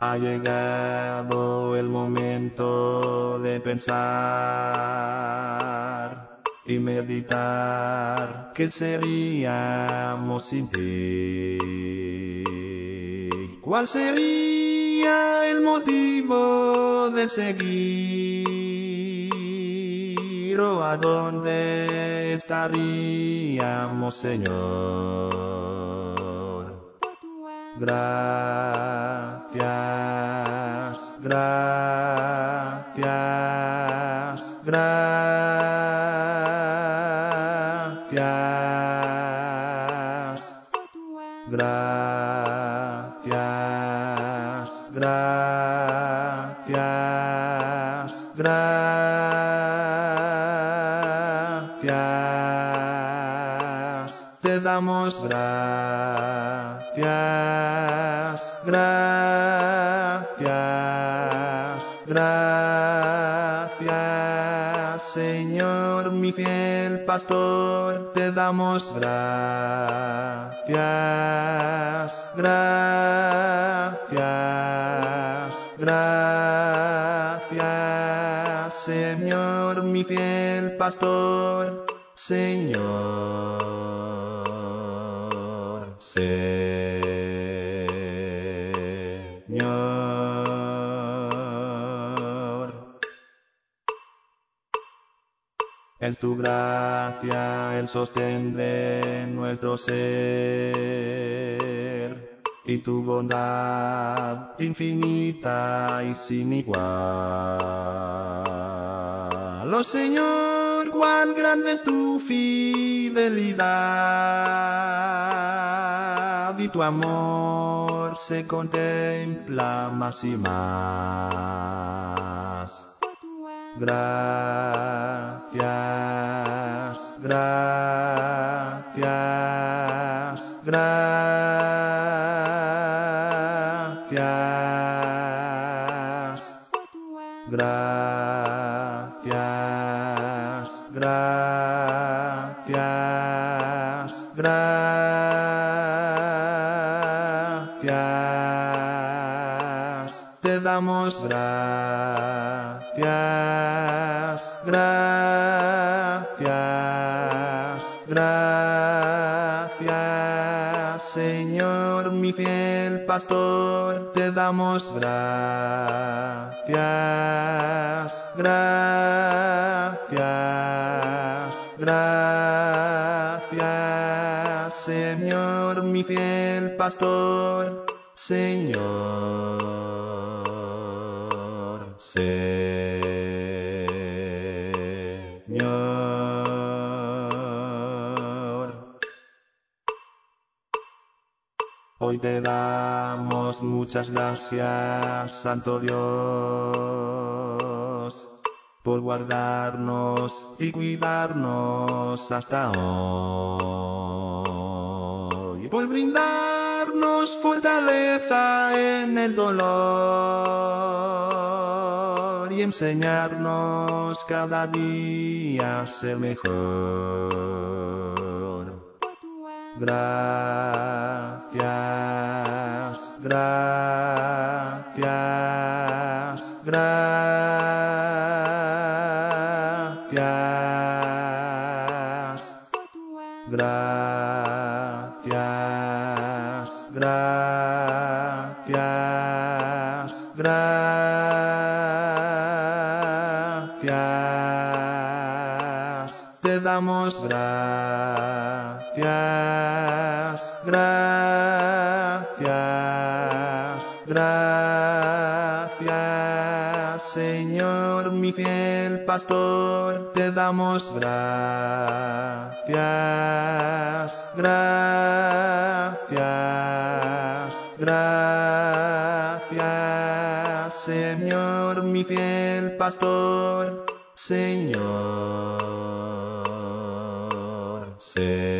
Ha llegado el momento de pensar y meditar qué seríamos sin ti. ¿Cuál sería el motivo de seguir o a dónde estaríamos, Señor? Gracias, Gracias, gracias, gracias. Te damos gracias, gracias, gracias. Señor, mi fiel pastor, damos gracias, gracias, gracias. Señor, mi fiel pastor, Señor, Es tu gracia el sostén de nuestro ser y tu bondad infinita y sin igual. Oh Señor, cuán grande es tu fidelidad y tu amor se contempla más y más. Gracias, Gracias, gracias. Te damos gracias, gracias, gracias. Señor, mi fiel pastor, te damos gracias, gracias, mi fiel pastor, Señor, Señor. Hoy te damos muchas gracias, Santo Dios, por guardarnos y cuidarnos hasta hoy, brindarnos fortaleza en el dolor y enseñarnos cada día a ser mejor. Gracias, gracias, gracias. Gracias, gracias. Te damos gracias, gracias, gracias. Señor, mi fiel pastor, te damos gracias, gracias, gracias. Señor, mi fiel pastor, Señor, Señor.